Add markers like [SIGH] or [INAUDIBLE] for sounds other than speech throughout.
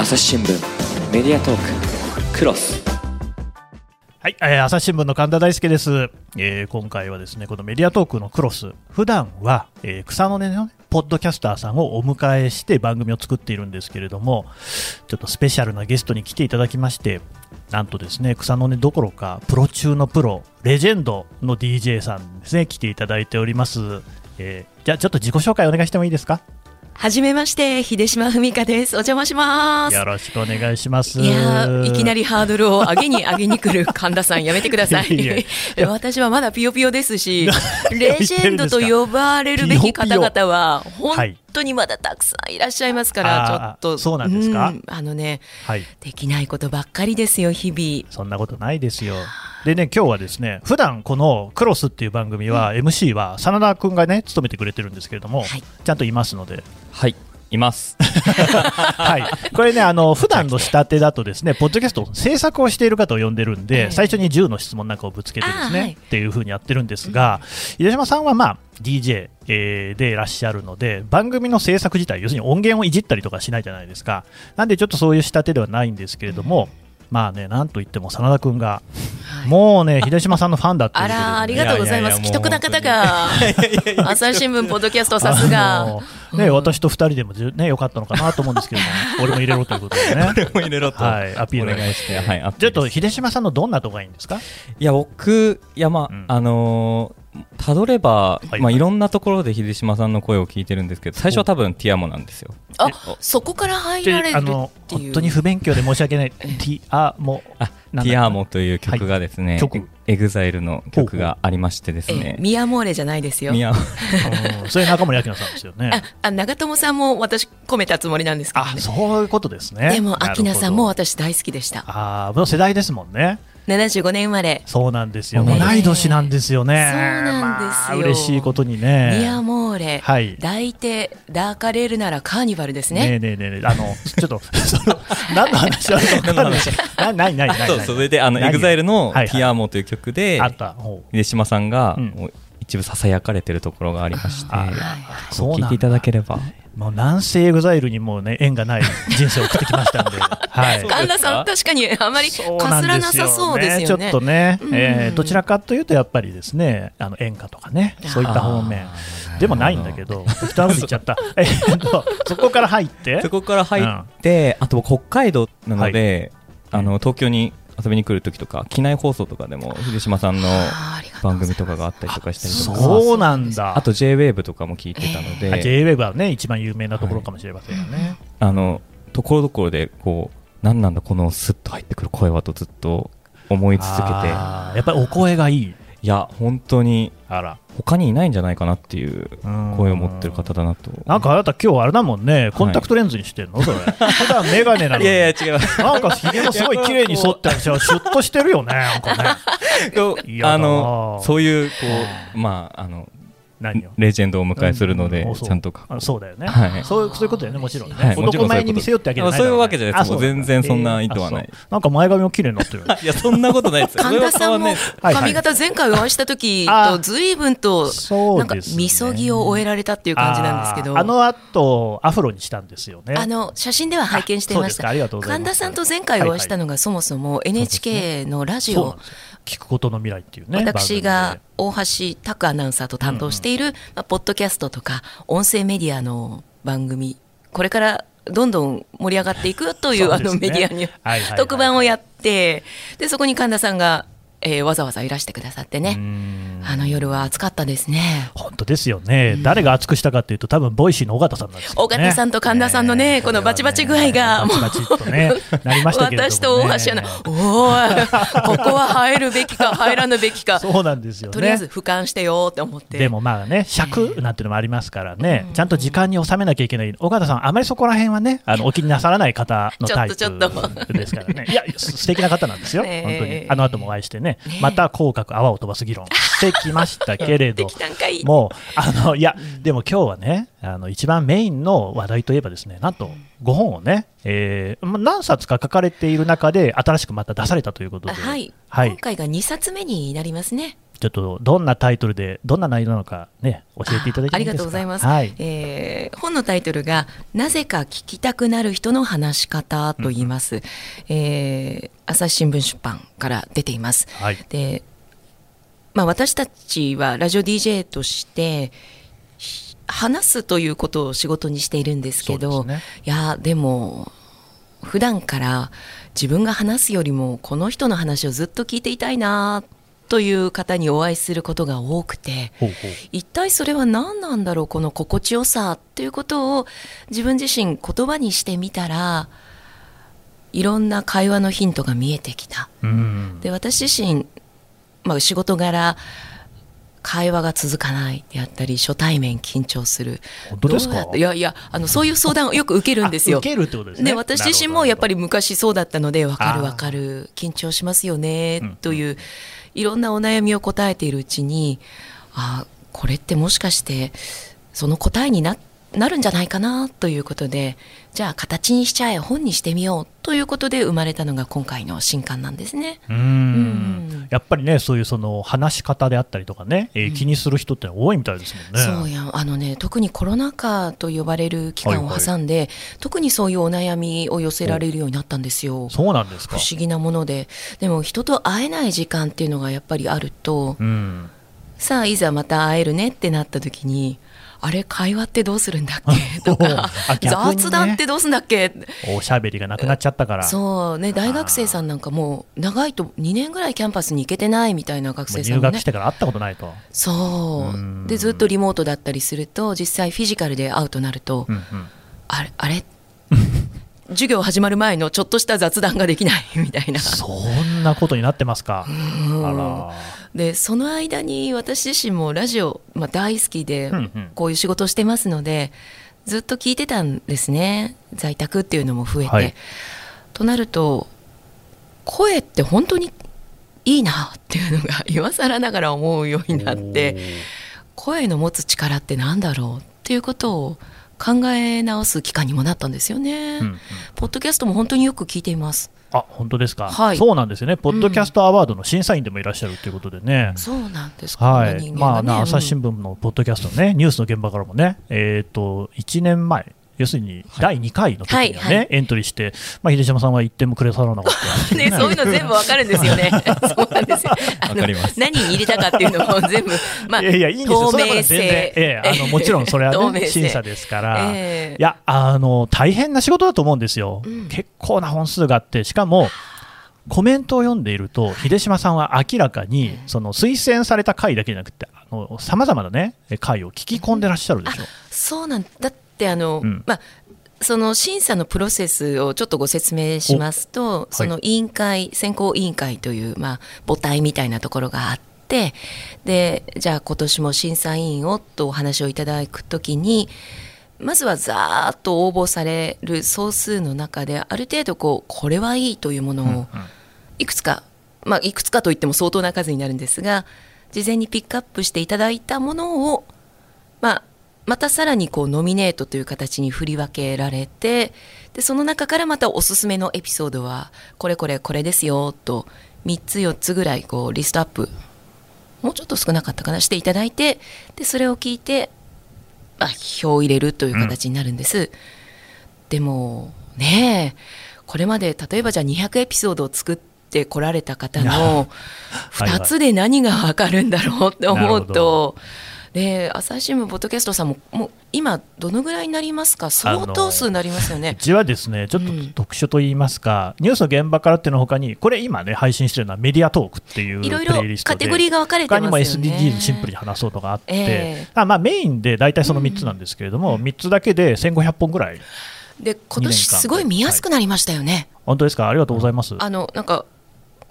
朝日新聞メディアトーククロス。はい、えー、朝日新聞の神田大輔です、えー今回はですねこのメディアトークのクロス。普段は、えー草の根のねポッドキャスターさんをお迎えして番組を作っているんですけれどもちょっとスペシャルなゲストに来ていただきましてなんとですね草の根どころかプロ中のプロレジェンドの DJ さんですね来ていただいております、えーじゃあちょっと自己紹介お願いしてもいいですか？はじめまして、秀島文香です。お邪魔します。よろしくお願いしますいやーいきなりハードルを上げに上げに来る神田さんやめてください。いえい [LAUGHS] 私はまだピヨピヨですし、レジェンドと呼ばれるべき方々ははい本当にまだたくさんいらっしゃいますから、ちょっと。そうなんですか？うんあのね、はいできないことばっかりですよ、日々。そんなことないですよ。でね、今日はですね、普段このクロスっていう番組は、MC は真田君がね、務めてくれてるんですけれども、はいちゃんといますので、はい、います。はい、これね、あの普段の仕立てだとですね、ポッドキャスト制作をしている方を呼んでるんで、ええ最初に10の質問なんかをぶつけてですね、はいっていう風にやってるんですが、秀島さんはまあ DJ、えーでいらっしゃるので、番組の制作自体、要するに音源をいじったりとかしないじゃないですか。なんでちょっとそういう仕立てではないんですけれども、まあね、なんといっても真田君が、もうね、秀島さんのファンだってね、あら、ありがとうございます。既得な方が。朝日新聞、ポッドキャスト、さすあが。のね、私と二人でもね、よかったのかなと思うんですけども、[LAUGHS] 俺も入れろということでね。も入れろと。はいアピールお願いして。はい、ちょっと秀島さんのどんなとこがいいんですか？いや、僕、いや、まあ、うんあのーたどれば、はいまあ、いろんなところで秀島さんの声を聞いてるんですけど、最初は多分ティアモなんですよ。あ、そこから入られるあのっていう。本当に不勉強で申し訳ない、ええ ティアモあ、なんだティアモという曲がですね、はい曲エグザイルの曲がありましてですえね、ミヤモーレじゃないですよ。宮うんそれ中森明菜さんですよね。ああ長友さんも私込めたつもりなんですけど、あ、ね、そういうことですね。でも明菜さんも私大好きでしたああ、世代ですもんね。75年生まれそうなんですよ。同い同い年なんですよね。そうなんですよまあ嬉しいことにミね。ヤモーレ、はい抱いてダーカレールならカーニバルですねねえねえねえあの、[LAUGHS] ちょっと、その、何の話なのか分かんない。な、ないないない。そう、それで、あの、何エグザイルの Ti Amo という曲であ、った。秀島さんが一部ささやかれてるところがありまして、聞いていただければ。もうなんせ EXILE にもね縁がない人生を送ってきましたんで、[LAUGHS] はい。神田さん確かにあまりかすらなさそうですよね。ちょっとね、うん。えーどちらかというとやっぱりですね、あの演歌とかね、そういった方面。でもないんだけど、適当なこと言っちゃった。[LAUGHS] えーっとそこから入って、そこから入って、あと北海道なので、はあの東京に遊びに来るときとか、機内放送とかでも秀島さんの番組とかがあったりとかしたりとか、そうなんだ。あと J-WAVE とかも聞いてたのあで、J-WAVE はね、一番有名なところかもしれませんよね。あのところどころでこう、なんなんだこのスッと入ってくる声はとずっと思い続けて、やっぱりお声がいい。いや本当にあら。他にいないんじゃないかなっていううん声を持ってる方だなと。なんかあなた今日あれだもんね、コンタクトレンズにしてんの？それ。普段メガネなのに。[LAUGHS] いやいや違います。なんかひげもすごい綺麗に剃ってあるし、[LAUGHS] シュッとしてるよね、なんかね。[LAUGHS] あのそういうこうまああの。レジェンドをお迎えするので、ちゃんとかあそうだよね、はい。そうそういうことだよね、もちろんね、はい。男前に見せようってわけじゃないそういうわけじゃないです。全然そんな意図はない。なんか前髪も綺麗になってる [LAUGHS] いやそんなことないです。よ。神田さんも髪型前回お会いした時あと随分となんかみそぎを終えられたっていう感じなんですけど。あの後アフロにしたんですよね。あの写真では拝見していました神田さんと前回お会いしたのがそもそも NHK のラジオ聞くことの未来っていうね私が番大橋拓アナウンサーと担当している、まあ、ポッドキャストとか音声メディアの番組これからどんどん盛り上がっていくというね。のメディアに特番をやってでそこに神田さんが、えーわざわざいらしてくださってね。あの夜は暑かったですね。本当ですよね、誰が熱くしたかっていうと多分 Voicy の緒方さんなんですよね。尾形さんと神田さんのねこのバチバチ具合が。もうバチバチっとねなりましたけれども、ね、私と大橋アナ、おーい、[LAUGHS] ここは入るべきか、入らぬべきか、そうなんですよね。とりあえず俯瞰してよって思って。でもまあね、尺なんていうのもありますからね、ちゃんと時間に収めなきゃいけない、尾形さん、あまりそこら辺はね、あのお気になさらない方のタイプですからね、いや、す素敵な方なんですよ、[LAUGHS] 本当に、あの後もお会いしてね、ね。え。また口角、泡を飛ばす議論してきましたけれど。もう、あのいや、でも今日はね、あの一番メインの話題といえばですね、なんと5本をね、えーま何冊か書かれている中で、新しくまた出されたということで、あはい、はい。今回が2冊目になりますね。ちょっとどんなタイトルで、どんな内容なのかね、教えていただいてありがとうございます、はい。えー本のタイトルが「なぜか聞きたくなる人の話し方」と言います、えー朝日新聞出版から出ています。はい。で、まあ、私たちはラジオ DJ としてし話すということを仕事にしているんですけどね。いやでも普段から自分が話すよりもこの人の話をずっと聞いていたいなという方にお会いすることが多くて一体それは何なんだろうこの心地よさっていうことを自分自身言葉にしてみたらいろんな会話のヒントが見えてきた。うん。で私自身、まあ、仕事柄会話が続かないであったり初対面緊張する本当ですか？どうやっていやいやあのそういう相談をよく受けるんですよあ受けるってことですね。で私自身もやっぱり。り昔そうだったので分かる分かる緊張しますようんねといういろんなお悩みを答えているうちにああこれってもしかしてその答えになっなるんじゃないかなということでじゃあ形にしちゃえ本にしてみようということで生まれたのが今回の新刊なんですね。うんうんやっぱりね、そういうその話し方であったりとかね、えー気にする人って多いみたいですもんね。そうやあのね特にコロナ禍と呼ばれる期間を挟んで、特にそういうお悩みを寄せられるようになったんですよ。そうなんですか。不思議なものででも人と会えない時間っていうのがやっぱりあるとうん。さあいざまた会えるねってなった時にあれ会話ってどうするんだっけ？とか、雑談ってどうすんだっけ？おしゃべりがなくなっちゃったから。そうね大学生さんなんかもう長いと2年ぐらいキャンパスに行けてないみたいな学生さんもね学してから会ったことないと。そううんでずっとリモートだったりすると実際フィジカルで会うとなると、うんうん。あれあれ？[LAUGHS] 授業始まる前のちょっとした雑談ができないみたいなそんなことになってますか。うんあら。でその間に私自身もラジオ、まあ、大好きでうんうんこういう仕事をしてますのでずっと聞いてたんですね在宅っていうのも増えて。はいとなると声って本当にいいなっていうのが [LAUGHS] 今更ながら思うようになって声の持つ力ってなんだろう？っていうことを考え直す期間にもなったんですよね。うんうんポッドキャストも本当によく聞いています。あ本当ですか、はい。そうなんですよね、ポッドキャストアワードの審査員でもいらっしゃるということでね、そうなんです。か、はい。人間まあ、朝日新うん聞のポッドキャストのね、ニュースの現場からもね、えー、と1年前、要するに第2回の時にはね、はいはい。エントリーして、まあ、秀島さんは1点もくれさらなかった。ね、[LAUGHS] そういうの全部わかるんですよね。[LAUGHS] そうなんですよ。あ何に入れたかっていうのも全部、まあ、いやいや、いいんですよ、透明性。ええあの [LAUGHS] もちろんそれはね、審査ですから、ええ。いやあの、大変な仕事だと思うんですよ、うん。結構な本数があって、しかも、コメントを読んでいると、秀島さんは明らかに、その推薦された回だけじゃなくて、さまざまなね、回を聞き込んでらっしゃるでしょ。そうなんだ。ってあの、うん。まあその審査のプロセスをちょっとご説明しますと、その委員会、選考委員会という、まあ、母体みたいなところがあって、で、じゃあ今年も審査委員をとお話をいただくときに、まずはざーっと応募される総数の中で、ある程度こう、これはいいというものを、いくつか、まあ、いくつかといっても相当な数になるんですが、事前にピックアップしていただいたものを、まあ、またさらにこうノミネートという形に振り分けられてでその中からまたおすすめのエピソードはこれこれこれですよと3つ4つぐらいこうリストアップもうちょっと少なかったかなしていただいてでそれを聞いて、まあ、票を入れるという形になるんです。でもねえこれまで例えばじゃあ200エピソードを作ってこられた方のはいはい2つで何がわかるんだろうって思うなるほどと。で朝日新聞ポッドキャストさんももう今どのぐらいになりますか？相当数になりますようね。ちはですね、ちょっとうん特殊と言いますか、ニュースの現場からっていうのほかに、これ今ね、配信してるのはメディアトークっていうプいろいろ。カテゴリーが分かれて他にもますよね。SDGs シンプルに話そうとかあって、ええあまあ、メインで大体その3つなんですけれども、3つだけで1500本ぐらい、で今年すごい見やすくなりましたよね。本当ですか、ありがとうございます。あのなんかわ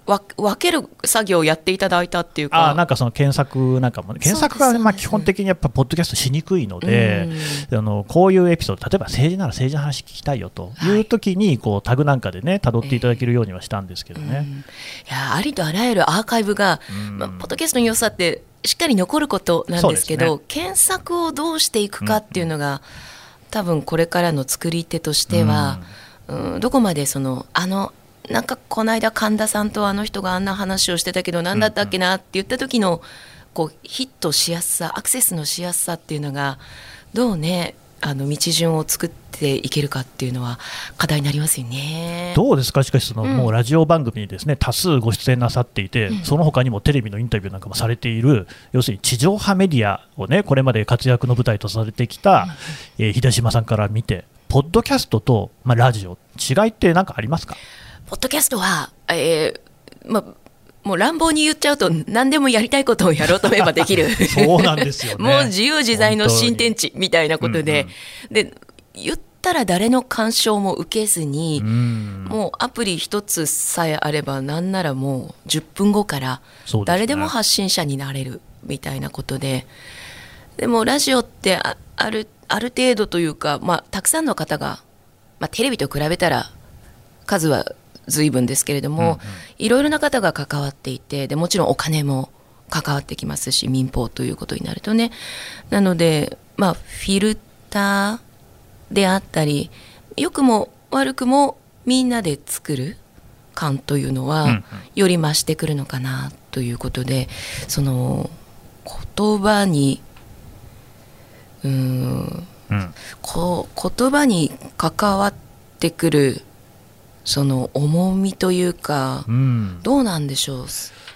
分ける作業をやっていただいたっていうか。あなんかその検索なんかもね、検索がそうです。まあ基本的にやっぱポッドキャストしにくいので、あのこういうエピソード、例えば政治なら政治の話聞きたいよとい。う時にこうタグなんかでね、辿っていただけるようにはしたんですけどね。うん。いやありとあらゆるアーカイブが、うん。まあ、ポッドキャストの良さってしっかり残ることなんですけどそうです検索をどうしていくかっていうのが、多分これからの作り手としては、うんどこまでそのあのなんかこの間神田さんとあの人があんな話をしてたけど何だったっけなって言った時のこうヒットしやすさアクセスのしやすさっていうのがどうねあの道順を作っていけるかっていうのは課題になりますよね。どうですか、しかしその、うん。もうラジオ番組にですね多数ご出演なさっていて、うんその他にもテレビのインタビューなんかもされている、要するに地上波メディアをね、これまで活躍の舞台とされてきた、えー秀島さんから見て、ポッドキャストと、まあ、ラジオ、違いって何かありますか？ポッドキャストは、えーまもう乱暴に言っちゃうと何でもやりたいことをやろうと思えばできる。そうなんですよね。[LAUGHS] もう自由自在の新天地みたいなことで、で言ったら誰の干渉も受けずに、うん。もうアプリ一つさえあればなんならもう10分後から誰でも発信者になれるみたいなことで。でもラジオってああるある程度というか、まあ、たくさんの方が、まあ、テレビと比べたら数は随分ですけれども、いろいろな方が関わっていてでもちろんお金も関わってきますし民放ということになるとね。なのでまあフィルターであったり良くも悪くもみんなで作る感というのは、うんうん。より増してくるのかなということでその言葉にうーんうん。こ言葉に関わってくるその重みというかうん。どうなんでしょう？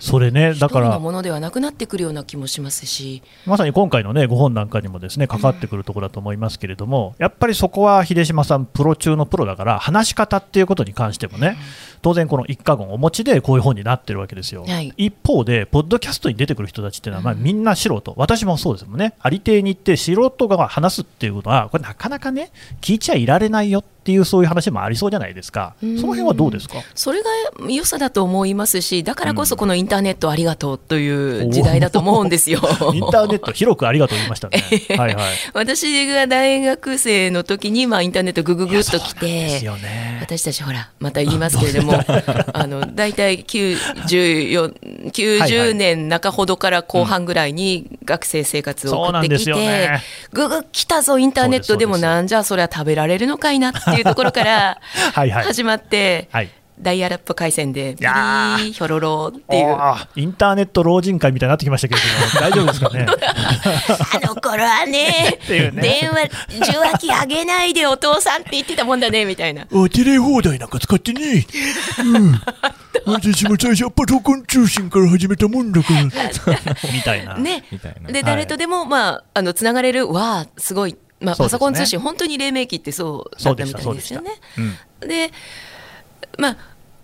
それね、だから。ものではなくなってくるような気もしますし。まさに今回の、ね、ご本なんかにもですね関わってくるところだと思いますけれども、やっぱりそこは秀島さん、プロ中のプロだから、話し方っていうことに関してもね、当然、この一家言お持ちでこういう本になってるわけですよ。はい。一方で、ポッドキャストに出てくる人たちっていうのは、まあ、みんな素人、私もそうですもんね、ありていに行って、素人が話すっていうのは、これ、なかなかね、聞いちゃいられないよっていう、そういう話もありそうじゃないですか、そうん。の辺はどうですか？それが良さだと思いますしだからこそこのインターネットありがとうという時代だと思うんですよ。インターネット、広くありがとう言いましたね。[LAUGHS] はいはい。私が大学生の時に、まあ、インターネットぐぐぐっと来いやそうなんですてよね。私たちほらまた言いますけれども [LAUGHS] あの大体94 90年中ほどから後半ぐらいに学生生活を送ってきて、よねぐぐ来たぞインターネットでもなんじゃそれは食べられるのかいなっていうところから [LAUGHS] はいはい始まって、はいダイヤルアップ回線でビリやーーヒョロロっていう。インターネット老人会みたいになってきましたけれども、大丈夫ですかね？[LAUGHS] あの頃はねね電話受話器あげないでお父さんって言ってたもんだねみたいなあテレ放題なんか使ってね。うん。私も最初はパソコン通信から始めたもんだから。[LAUGHS] みたいな。ねみたいなではい誰とでもまああのつながれるわあすごい、まあ、パソコン通信本当に黎明期ってそうだったみたいですよね。うん。でまあ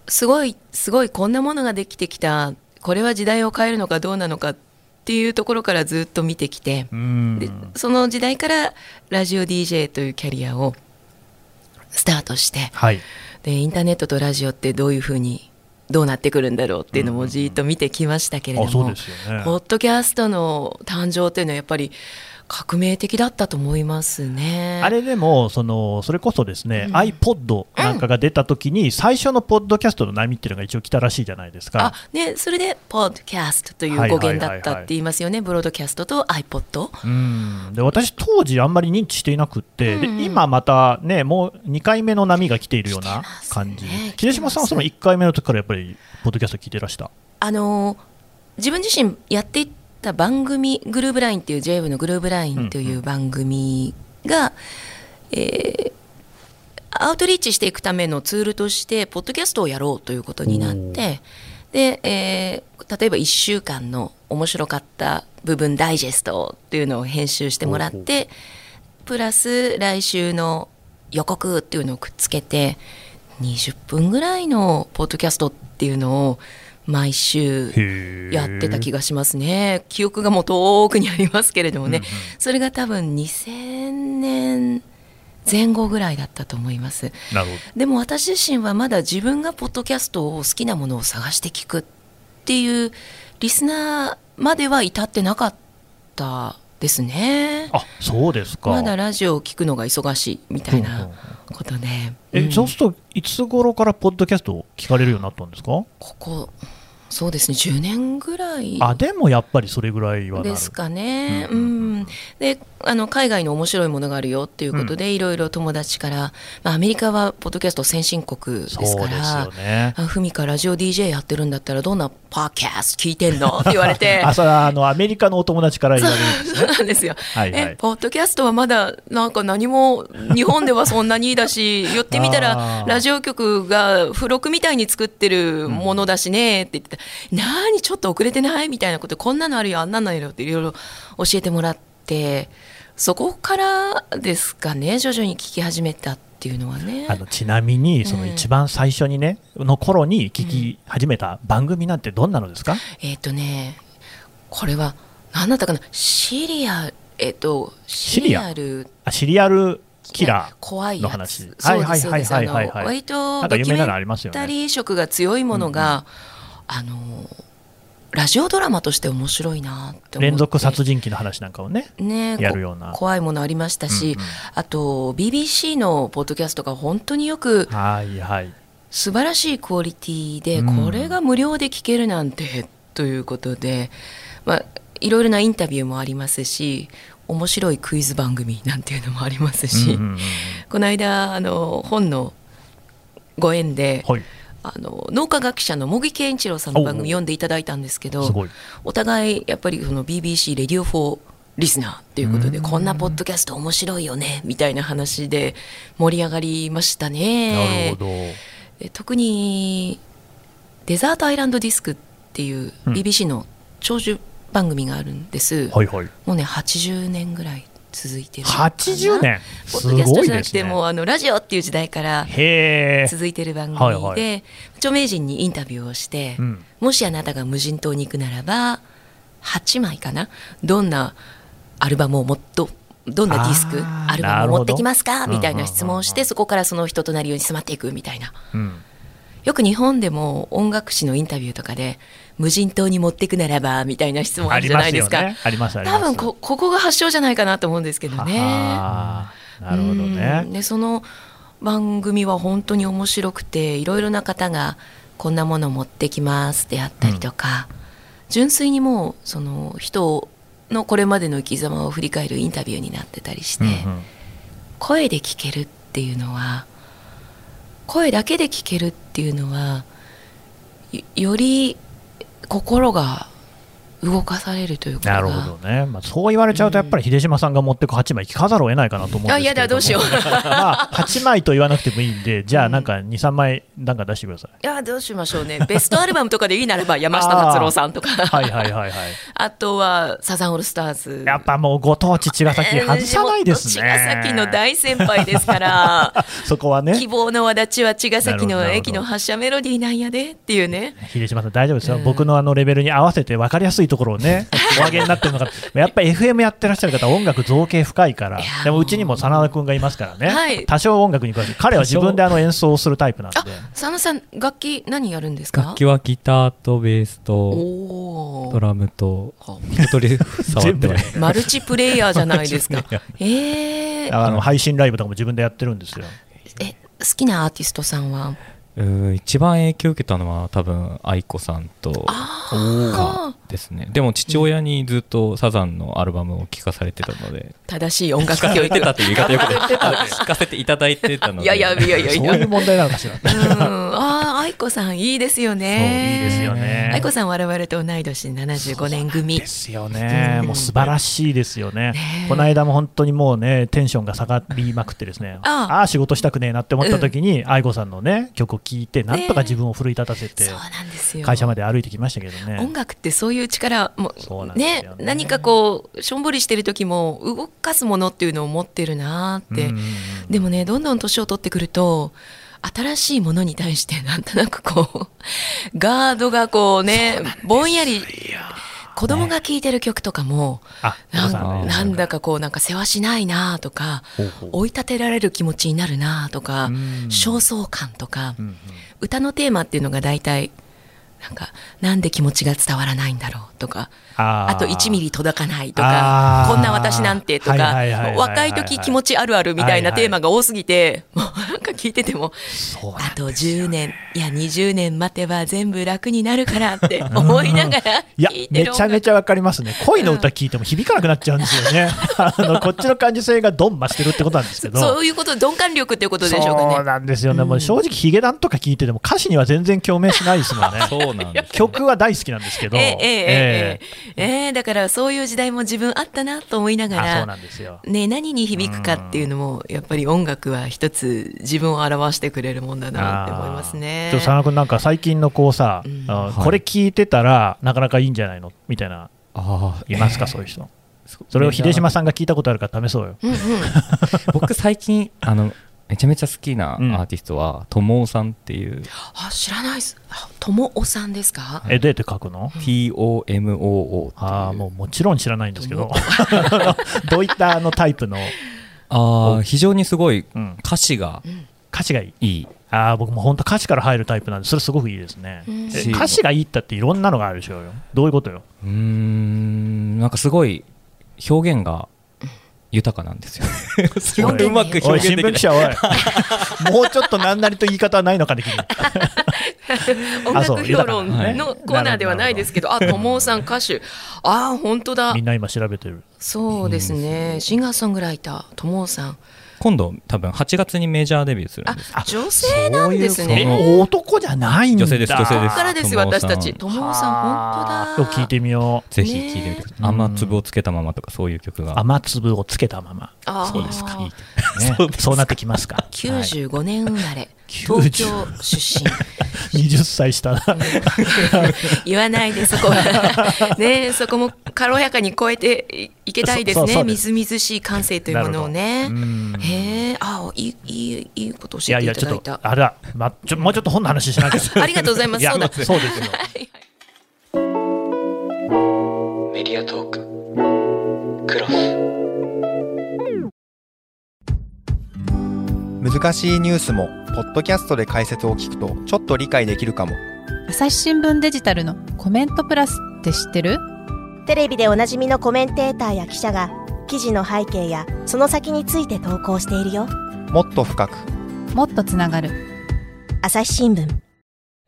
すごいすごいこんなものができてきたこれは時代を変えるのかどうなのかっていうところからずっと見てきて、うんでその時代からラジオ DJ というキャリアをスタートしてはい。でインターネットとラジオってどういうふうにどうなってくるんだろうっていうのもじっと見てきましたけれども。ポッドキャストの誕生っていうのはやっぱり革命的だったと思いますね。あれでもそのそれこそですね、うん。iPod なんかが出た時に最初のポッドキャストの波っていうのが一応来たらしいじゃないですか。あ。ね、それでポッドキャストという語源だったって言いますよね、ブロードキャストと iPod？うん。で私、当時あんまり認知していなくって、うん。うんで今またね、もう2回目の波が来ているような感じ、ね。秀島さんはその1回目の時からやっぱり、ポッドキャスト聞いてらした？あのー自分自身やっていった番組グルーブラインっていう JWEB のグルーブラインという番組が、えーアウトリーチしていくためのツールとしてポッドキャストをやろうということになってで、えー例えば1週間の面白かった部分ダイジェストっていうのを編集してもらってプラス来週の予告っていうのをくっつけて20分ぐらいのポッドキャストっていうのを毎週やってた気ががしますね。記憶がもう遠くにありますけれどもね、それが多分2000年前後ぐらいだったと思います。なるほでも私自身はまだ自分がポッドキャストを好きなものを探して聞くっていうリスナーまでは至ってなかったですね。ど、あそうですか。まだラジオを聞くのが忙しいみたいなことで、えうん。そうすると、いつ頃からポッドキャストを聞かれるようになったんですか？ここそうですね10年ぐらい。あでもやっぱりそれぐらいはですかね。ううんん、であの海外の面白いものがあるよっていうことで、いろいろ友達から、まあ、アメリカはポッドキャスト先進国ですからあふみかラジオ DJ やってるんだったらどんなパーキャスト聞いてんの？っ [LAUGHS] て言われて。あそれはあのアメリカのお友達から言われるんですそうねなんですよ。はいはい。え、ポッドキャストはまだなんか何も日本ではそんなにだし、寄ってみたあらー。ラジオ局が付録みたいに作ってるものだしねって言ってた。なにちょっと遅れてない？みたいなこと、こんなのあるよ、あんなのあるよっていろいろ教えてもらって、そこからですかね、徐々に聞き始めたっていうのはね。あのちなみにその一番最初にね、の頃に聞き始めた番組なんてどんなのですか、えっ、とね、これは何だったかな、シリア、えっ、と、シリア？ル。あシリアルキラ怖いの話。はいはいはいはいはいはい。の割とドますよね。キュメンタリー色が強いものが、あのラジオドラマとして面白いなって連続殺人鬼の話なんかをねねやるような。こ怖いものありましたし、うんうん。あと BBC のポッドキャストが本当によくはいはい。素晴らしいクオリティで、うん。これが無料で聞けるなんてということで、まあ、いろいろなインタビューもありますし面白いクイズ番組なんていうのもありますし、うんうんうん。この間あの本のご縁で、はいあの脳科学者の茂木健一郎さんの番組読んでいただいたんですけどお互いやっぱりその BBC レディオ4リスナーっていうことでこんなポッドキャスト面白いよねみたいな話で盛り上がりましたね。なるほど、で特にデザートアイランドディスクっていううん。BBC の長寿番組があるんです、はいはい。もうね80年ぐらい続いてるのかな。80年。すポッドキャストじゃなくてもうあのラジオっていう時代から続いてる番組で、はいはい。著名人にインタビューをして、うん。もしあなたが無人島に行くならば8枚かな？どんなアルバムをもっとどんなディスクアルバムを持ってきますか？みたいな質問をしてそこからその人となるように迫っていくみたいな。うん、よく日本でも音楽誌のインタビューとかで無人島に持ってくならばみたいな質問あるじゃないですか。ありますよね。多分こここが発祥じゃないかなと思うんですけどね。ははなるほどね。うん。でその番組は本当に面白くていろいろな方がこんなもの持ってきますであったりとか、純粋にもうその人のこれまでの生き様を振り返るインタビューになってたりして、うんうん。声で聞けるっていうのは声だけで聞けるっていうのはよより心が動かされるというかなるほどね、まあ、そう言われちゃうとやっぱり秀島さんが持ってく8枚聞かざるを得ないかなと思うんですけれども。あいやだどうしよう。[LAUGHS] まあ8枚と言わなくてもいいんで [LAUGHS] じゃあなんか23枚なんか出してください、いやどうしましょうね。ベストアルバムとかでいいならば山下達郎さんとか。はいはいはいはい。[LAUGHS] あとはサザンオールスターズ。やっぱもうご当地茅ヶ崎外さないですね、茅ヶ崎の大先輩ですから。そこはね。希望の輪立ちは茅ヶ崎の駅の発車メロディーなんやでっていうね。秀島さん大丈夫ですよ、うん。僕のあのレベルに合わせて分かりやすいところをね [LAUGHS] お上げになってるのがやっぱり FM やってらっしゃる方は音楽造形深いから。でもうちにも真田君がいますからね、はい。多少音楽に詳しい。彼は自分であの演奏をするタイプなんで。あ佐野さん楽器何やるんですか？楽器はギターとベースとドラムと。マルチプレイヤーじゃないですか。[LAUGHS] えー、あの配信ライブとかも自分でやってるんですよ。え好きなアーティストさんは？うーん一番影響を受けたのは多分愛子さんとあかですね。でも父親にずっとサザンのアルバムを聴かされてたので。[LAUGHS] 正しい音楽聴か教育。されてたという言い方よくない聴かせていただいてたのでいやいやいやいやそういや。いう問題なのかしらうん、ああ愛子さんいいですよね。そういいですよね。愛子さん我々と同い年75年組。ですよね、うんもう素晴らしいですよね、ねえ。この間も本当にもうね、テンションが下がりまくって、ですね。ああああ、仕事したくねえなって思った時に、愛子さんのね、曲を聴いて、なんとか自分を奮い立たせて、会社まで歩いてきましたけどね。音楽ってそういう力もそうなんですよね。何かこうしょんぼりしてる時も動かすものっていうのを持ってるなーって、でもねどんどん年を取ってくると新しいものに対してなんとなくこうガードがこうねぼんやり子供が聴いてる曲とかも、ねなんだかこうなんか世話しないなとか追い立てられる気持ちになるなとかうん。焦燥感とかうんうん。歌のテーマっていうのが大体なんかなんで気持ちが伝わらないんだろうとかあと1ミリ届かないとかこんな私なんてとはいか若い時気持ちあるあるみたいなテーマが多すぎてもうなんか聞いててもあと10年いや20年待てば全部楽になるからって思いながらいや聞いてるめちゃめちゃわかりますね。恋の歌聞いても響かなくなっちゃうんですよね。あのこっちの感受性がドン増してるってことなんですけど。そういうこと鈍感力っていうことでしょうそうかね。なんですよね、もう正直ヒゲダンとか聞いてても歌詞には全然共鳴しないですもんね。そうなんです、ね。曲は大好きなんですけど、ええ。ええええええだからそういう時代も自分あったなと思いながあそうらなんですよ。ね、何に響くかっていうのもやっぱり音楽は一つ自分を表してくれるもんだなって思いますね。ちょ。佐野君なんか最近のこうさ、うん。これ聞いてたらなかなかいいんじゃないの？みたいな。ああ、いますか、そういう人。それを秀島さんが聞いたことあるから試そうよ。うんうん、[LAUGHS] 僕最近、あの、めちゃめちゃ好きなアうん。ーティストは、ともおさんっていう、あ知らないです。あともおさんですか？えどうやって書くの？TOMOO。ああもうもちろん知らないんですけど。[LAUGHS] どういったあのタイプの、ああ、非常にすごいうん、歌詞が歌詞がいい。いい。ああ僕も本当歌詞から入るタイプなんでそれすごくいいですね、歌詞がいいったっていろんなのがあるでしょうよ。どういうことよ？うーん、なんかすごい表現が豊かなんですよ。すごいうまくおい新表現できない。聞記者おい [LAUGHS] もうちょっと何なりと言い方はないのかね君音あそう楽評論のコーナーではないですけど、あともおさん歌手。あ本当だみん。な今調べてるそうですね。シンガーソングライターともおさん。今度、多分8月にメジャーデビューするんあです。女性なんですそうね。いうえ男じゃないんだ。女性です女性です。からです私たち。ともおさん本当だ。今日聞いてみよう。ぜひ聴いてみてください。ね雨粒をつけたままとかそういう曲が。雨粒をつけたまま、そうですか、いいね、そうなってきますか。はい95年生まれ、90東京出身。[LAUGHS] 20歳下だ [LAUGHS] 言わないでそこは。[LAUGHS] ねそこも軽やかに超えていけたいですね。みずみずしい感性というものをね。へえあいいいいいいことい教えていやいやちょっただいたとあら、ま、ちょもうちょっと本の話しなきゃ。ありがとうございます。やそうだ。そうですよ。メディアトーク。クロス。難しいニュースもポッドキャストで解説を聞くとちょっと理解できるかも。朝日新聞デジタルのコメントプラスって知ってる？テレビでおなじみのコメンテーターや記者が記事の背景やその先について投稿しているよ。もっと深く。もっとつながる。朝日新聞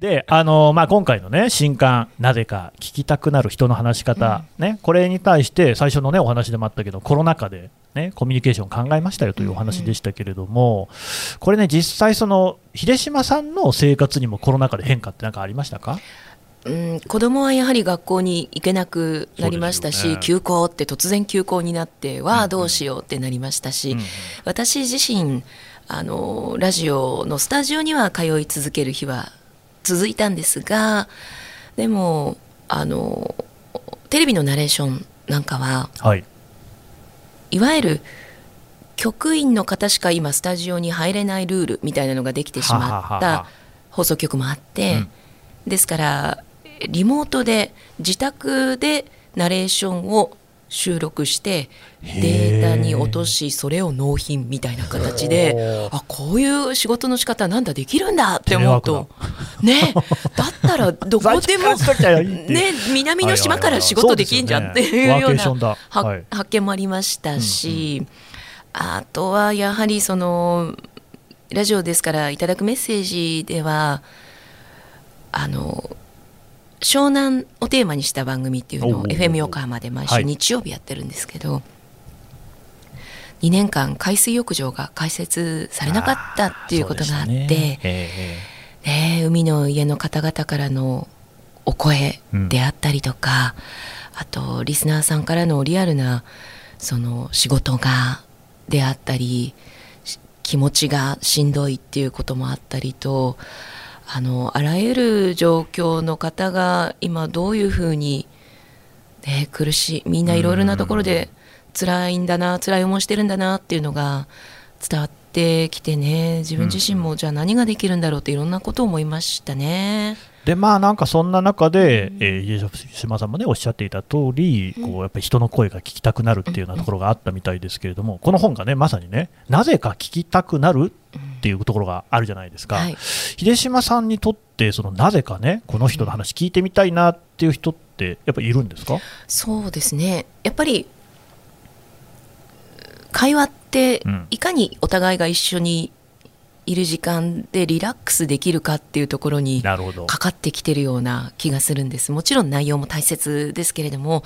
で、あのまあ、今回のね、新刊、なぜか聞きたくなる人の話し方、ね、これに対して、最初のね、お話でもあったけど、コロナ禍で、ね、コミュニケーション考えましたよというお話でしたけれども、これね、実際、その秀島さんの生活にもコロナ禍で変化って何かありましたか？うん、子供はやはり学校に行けなくなりましたし、ね。休校って突然休校になってはどうしようってなりましたし、うん。私自身あのラジオのスタジオには通い続ける日は続いたんですがでもあのテレビのナレーションなんかははい、いわゆる局員の方しか今スタジオに入れないルールみたいなのができてしまった放送局もあって、うん。ですからリモートで自宅でナレーションを収録してデータに落としそれを納品みたいな形であこういう仕事の仕方なんだできるんだって思うと。ね。だったらどこでもね南の島から仕事できんじゃんっていうような発見もありましたし、あとはやはりそのラジオですからいただくメッセージではあの湘南をテーマにした番組っていうのを FM 横浜で毎はい。週日曜日やってるんですけど、2年間海水浴場が開設されなかったっていうことがあって、ね。ええね、海の家の方々からのお声であったりとか、あとリスナーさんからのリアルなその仕事がであったりし気持ちがしんどいっていうこともあったりとあのあらゆる状況の方が今どういうふうに、ね、苦しいみんないろいろなところで辛いんだな辛い思いしてるんだなっていうのが伝わっってきてね。自分自身もじゃあ何ができるんだろうっていろんなことを思いましたね。でまあなんかそんな中で、えー、家島さんもねおっしゃっていた通り、こうやっぱり人の声が聞きたくなるっていうようなところがあったみたいですけれども、この本がねまさにねなぜか聞きたくなるっていうところがあるじゃないですか、はい。秀島さんにとってそのなぜかねこの人の話聞いてみたいなっていう人ってやっぱりいるんですか、そうですね。やっぱり会話ってうん。いかにお互いが一緒にいる時間でリラックスできるかっていうところにかかってきてるような気がするんです。もちろん内容も大切ですけれども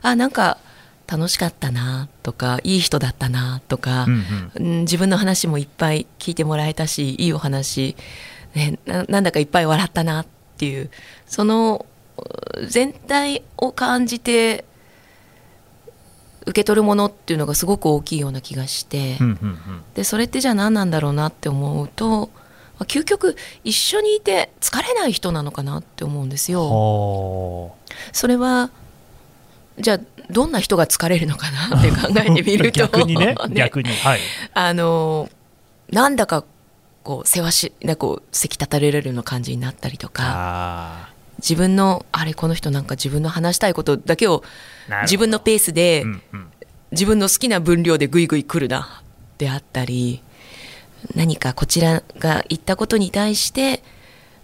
あなんか楽しかったなとかいい人だったなとか、うんうん。うん自分の話もいっぱい聞いてもらえたしいいお話、ね、ななんだかいっぱい笑ったなっていうそのう全体を感じて受け取るものっていうのがすごく大きいような気がして、うんうんうん。でそれってじゃあ何なんだろうなって思うと、まあ究極一緒にいて疲れない人なのかなって思うんですよ。はそれはじゃあどんな人が疲れるのかなって考えてみると。逆にね [LAUGHS] 逆に。はい。あのなんだかこう世話しなこうせき立たれるような感じになったりとか。あ自分のあれこの人なんか自分の話したいことだけを自分のペースで、うんうん。自分の好きな分量でぐいぐい来るなであったり。何かこちらが言ったことに対して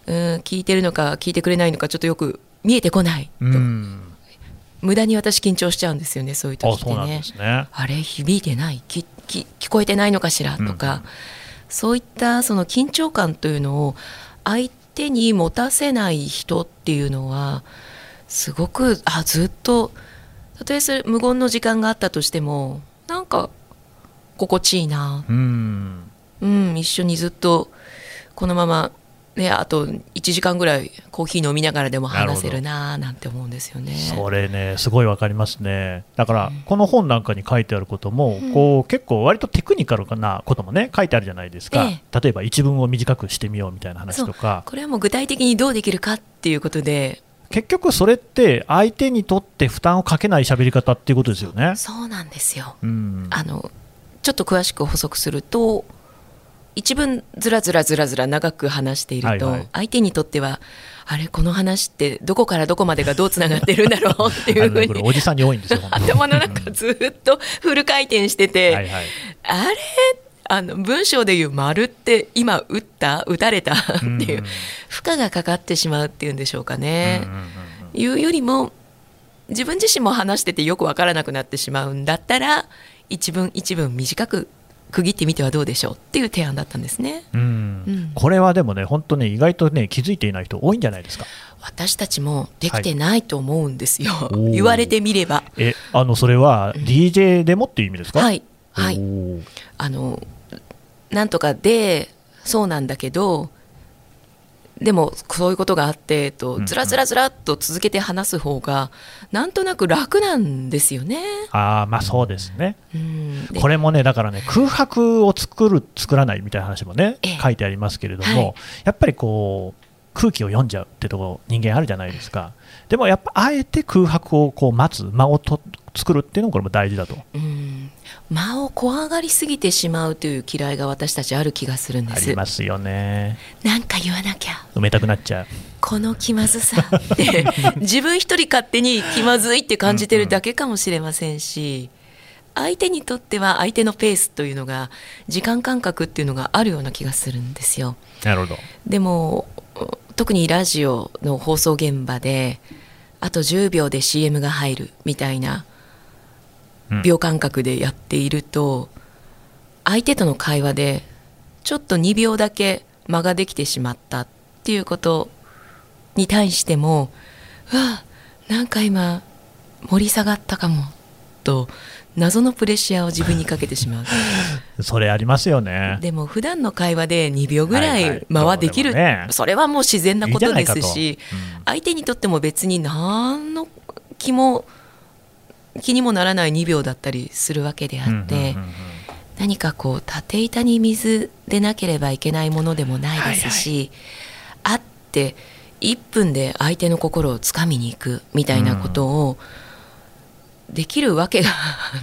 うん聞いてるのか聞いてくれないのかちょっとよく見えてこない、うん無駄に私緊張しちゃうんですよねそういう時ってね。ですね。あれ響いてない？きき聞こえてないのかしら？とか、そういったその緊張感というのを相手に持たせない人っていうのはすごくあずっとたとえそれ無言の時間があったとしてもなんか心地いいな、うん。うん、一緒にずっとこのまま、ね、あと1時間ぐらいコーヒー飲みながらでも話せるななんて思うんですよね。それね、すごいわかりますね。だから、この本なんかに書いてあることも、こう結構割とテクニカルなこともね、書いてあるじゃないですか。え例えば一文を短くしてみようみたいな話とか、これはもう具体的にどうできるかっていうことで結局それって相手にとって負担をかけない喋り方っていうことですよね。そうなんですよ。うん。あのちょっと詳しく補足すると一文ずらずらずらずら長く話していると、はいはい。相手にとってはあれこの話ってどこからどこまでがどうつながってるんだろうっていうふうにおじさんに多いんですよ、頭の中ずっとフル回転してて、はいはい。あれ？あの文章でいう「丸って今打った？打たれた？っていううん。負荷がかかってしまうっていうんでしょうかね。いうよりも自分自身も話しててよくわからなくなってしまうんだったら一文一文短く区切ってみてはどうでしょうっていう提案だったんですね。うん。うん。これはでもね、本当ね、意外とね、気づいていない人多いんじゃないですか？私たちもできてないと思うんですよ、おー。言われてみれば。え、あの、それは DJ でもっていう意味ですか？はい、はい。お、ー。あのなんとかでそうなんだけどでもそういうことがあってとうんずらずらずらっと続けて話す方がなんとなく楽なんですよね。ああ、まあそうですね。うん、でこれもね、だからね、空白を作る、作らないみたいな話もねええ、書いてありますけれども、はいやっぱりこう、空気を読んじゃうってところ、人間あるじゃないですか。でもやっぱ、あえて空白をこう待つ、間をと作るっていうのもこれも大事だと。うん間を怖がりすぎてしまうという嫌いが私たちある気がするんであすりますよね。なんか言わなきゃ埋めたくなっちゃう。この気まずさって [LAUGHS] 自分一人勝手に気まずいって感じてるだけかもしれませんし相手にとっては相手のペースというのが時間感覚っていうのがあるような気がするんですよ。なるほど。でも特にラジオの放送現場であと10秒で CM が入るみたいなうん。秒間隔でやっていると、相手との会話でちょっと2秒だけ間ができてしまったっていうことに対してもうわなんか今盛り下がったかもと謎のプレッシャーを自分にかけてしまう。[LAUGHS] それありますよね。でも普段の会話で2秒ぐらはいはい。い間はできる、そうでもね。それはもう自然なことですしうん。相手にとっても別に何の気も気にもならない2秒だったりするわけであって、うんうんうんうん。何かこう縦板に水でなければいけないものでもないですし、会って1分で相手の心をつかみに行くみたいなことをできるわけが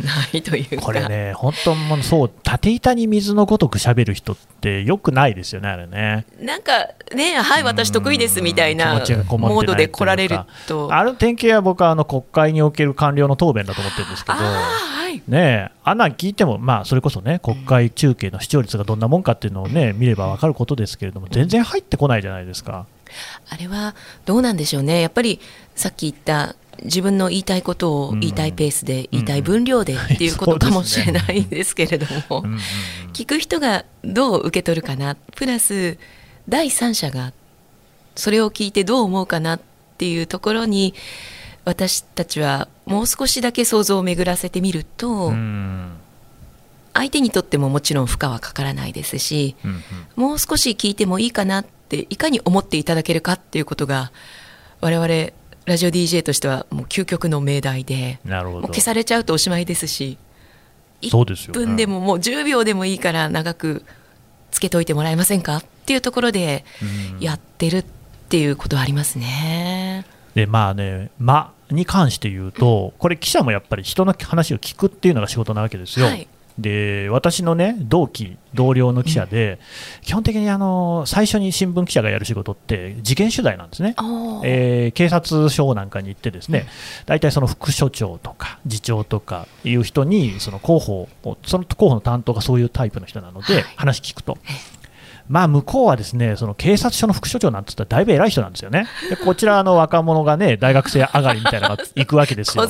ないというか。これね、本当もうそう、縦板に水のごとく喋る人ってよくないですよね、あれね。なんかねはい私得意ですみたいなモードで来られると。ある典型は僕はあの国会における官僚の答弁だと思ってるんですけど、はい。ねえ、あんなん聞いても、まあ、それこそね、国会中継の視聴率がどんなもんかっていうのをね、見れば分かることですけれども、全然入ってこないじゃないですか。あれはどうなんでしょうね。やっぱりさっき言った自分の言いたいことを言いたいペースで、言いたい分量でっていうことかもしれないんですけれども、聞く人がどう受け取るかなプラス第三者がそれを聞いてどう思うかなっていうところに私たちはもう少しだけ想像を巡らせてみると、うん相手にとってももちろん負荷はかからないですしうんうん。もう少し聞いてもいいかなっていかに思っていただけるかっていうことが我々ラジオ DJ としてはもう究極の命題でなるほど。もう消されちゃうとおしまいですし1そうですよ。ね分でももう10秒でもいいから長くつけといてもらえませんか？っていうところでうん。やってるっていうことはありますね。でまあね、間に関して言うと、これ、記者もやっぱり人の話を聞くっていうのが仕事なわけですよ。はいで私のね同期、同僚の記者で、基本的にあの最初に新聞記者がやる仕事って、事件取材なんですね。えー警察署なんかに行ってですね、大体その副署長とか次長とかいう人にその広報をその広報の担当がそういうタイプの人なので、はい。話聞くと。まあ向こうはですねその警察署の副署長なんて言ったらだいぶ偉い人なんですよね。でこちらあの若者がね大学生上がりみたいなのが行くわけですよ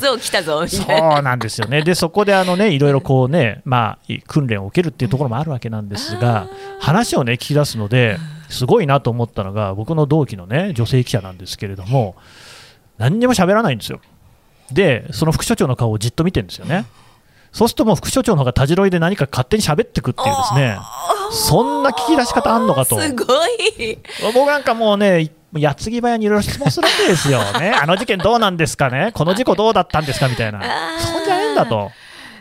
そ。うなんですよね。で、そこであのね、いろいろこうね、まあ、訓練を受けるっていうところもあるわけなんですが、話をね、聞き出すので、すごいなと思ったのが、僕の同期のね、女性記者なんですけれども、何にも喋らないんですよ。で、その副所長の顔をじっと見てるんですよね。そうするともう副所長の方がたじろいで何か勝手に喋ってくっていうですね、そんな聞き出し方あんのかと。すごい。僕なんかもうね、矢継ぎ早にいろいろ質問するわけですよ、ね、[LAUGHS] あの事件どうなんですかね、この事故どうだったんですかみたいな、そんじゃねえんだと、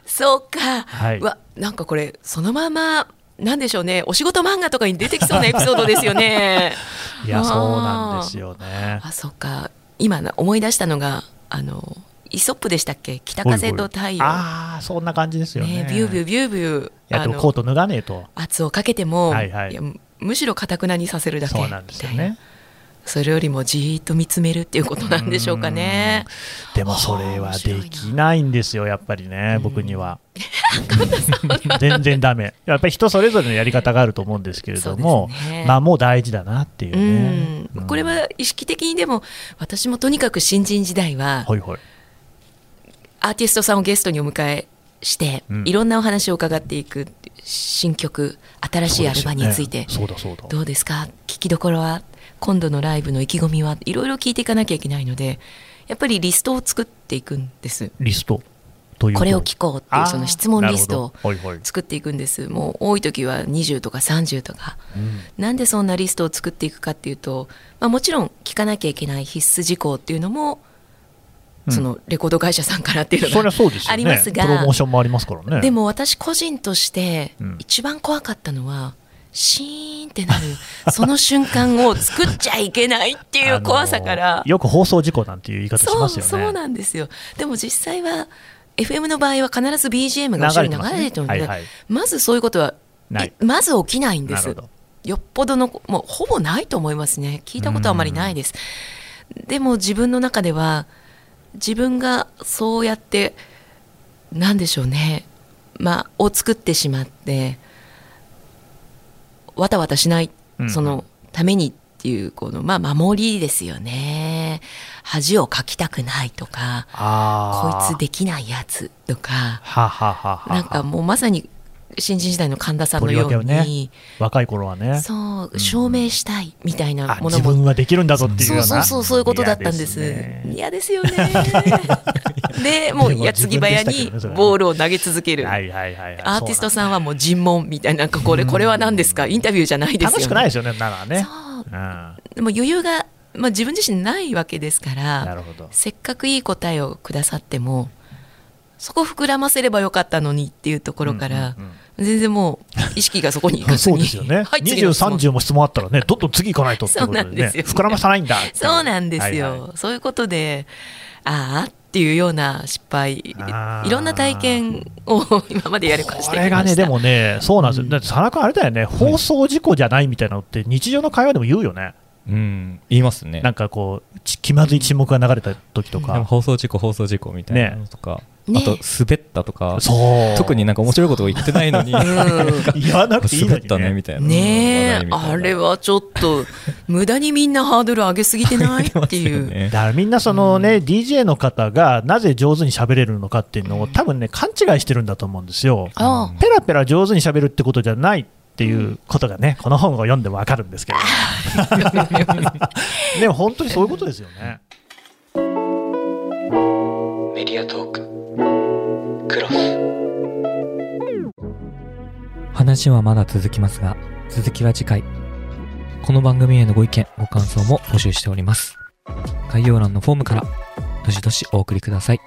そうか。はいうわ、なんかこれ、そのまま、なんでしょうね、お仕事漫画とかに出てきそうなエピソードですよね。[LAUGHS] いや、そうなんですよね。あ、そっか。今な思い出したのが、あの、イソップでしたっけ？北風と太陽。ああ、そんな感じですよね。ね、ビュービュービュービュー、いや、あのでもコート脱がねえと、圧をかけても、はいはいやむしろかたくなにさせるだけそうなんですよね。それよりもじーっと見つめるっていうことなんでしょうかね。でもそれはできないんですよ、やっぱりね、僕には。全然ダメ。やっぱり人それぞれのやり方があると思うんですけれどもね、まあもう大事だなっていうね。うん、これは意識的にでも私もとにかく新人時代はほいほい。アーティストさんをゲストにお迎えして、うん。いろんなお話を伺っていく新曲新しいアルバムについて。どうですか？聞きどころは今度のライブの意気込みは？いろいろ聞いていかなきゃいけないのでやっぱりリストを作っていくんです。リスト？というと？これを聞こうっていうその質問リストを作っていくんです。もう多い時は20とか30とか。うん。なんでそんなリストを作っていくかっていうと、まあ、もちろん聞かなきゃいけない必須事項っていうのも、うんそのレコード会社さんからっていうのがゃそうですよね。ありますが。プロモーションもありますからね。でも私個人としてうん。一番怖かったのは、シーンってなる [LAUGHS] その瞬間を作っちゃいけないっていう怖さから、よく放送事故なんていう言い方しますよね。そうなんですよ。でも実際は FM の場合は必ず BGM が後ろに流れてるので、ね。はいはい。まずそういうことはまず起きないんです。よっぽどのもうほぼないと思いますね。聞いたことはあまりないです。でも自分の中では自分がそうやってなんでしょうね。まあを作ってしまってわたわたしないうんそのためにっていうこのまあ守りですよね。恥をかきたくないとかあこいつできないやつとかはははは。なんかもうまさに新人時代の神田さんのように、若い頃はね。そう証明したいみたいなものも、分はできるんだぞっていうそうような。そうそうそういうことだったんです。嫌ですよね。[LAUGHS] でもう矢継ぎ早にボールを投げ続ける、はいはいはいはい。アーティストさんはもう尋問みたいななんかこれこれは何ですか？インタビューじゃないですよ、ね、楽しくないですよね、ならね。そう。うんでも余裕が、まあ、自分自身ないわけですからなるほど。せっかくいい答えをくださってもそこ膨らませればよかったのにっていうところから、うんうん全然もう意識がそこに行かず [LAUGHS] そうにですよね。はい次20、の質問。30も質問あったらね、どんどん次行かないとってことでね。そうなんですよ、ね膨らまさないんだっていそうなんですよ、はいはい。そういうことでああっっていうような失敗いろんな体験を今までやりましてきました。これがね、でもね、そうなんですよ。うん。だって、佐野君、あれだよね、放送事故じゃないみたいなのって、日常の会話でも言うよね。うん、言いますね。なんかこう、ち気まずい沈黙が流れた時とか。放送事故、放送事故みたいなのとか、ねあと、滑ったとか、そう。特になんか面白いことを言ってないのに、言わなくていいのに、滑ったね、みたいな。ねあれはちょっと無駄にみんなハードル上げすぎてないっていう。[LAUGHS] ねだからみんなそのね、DJ の方がなぜ上手に喋れるのかっていうのを多分ね、勘違いしてるんだと思うんですよ。あペラペラ上手に喋るってことじゃないっていうことがね、[LAUGHS] この本を読んでわかるんですけど。[LAUGHS] でも本当にそういうことですよね。メディアトーククロス話はまだ続きますが、続きは次回。この番組へのご意見、ご感想も募集しております。概要欄のフォームから、どしどしお送りください。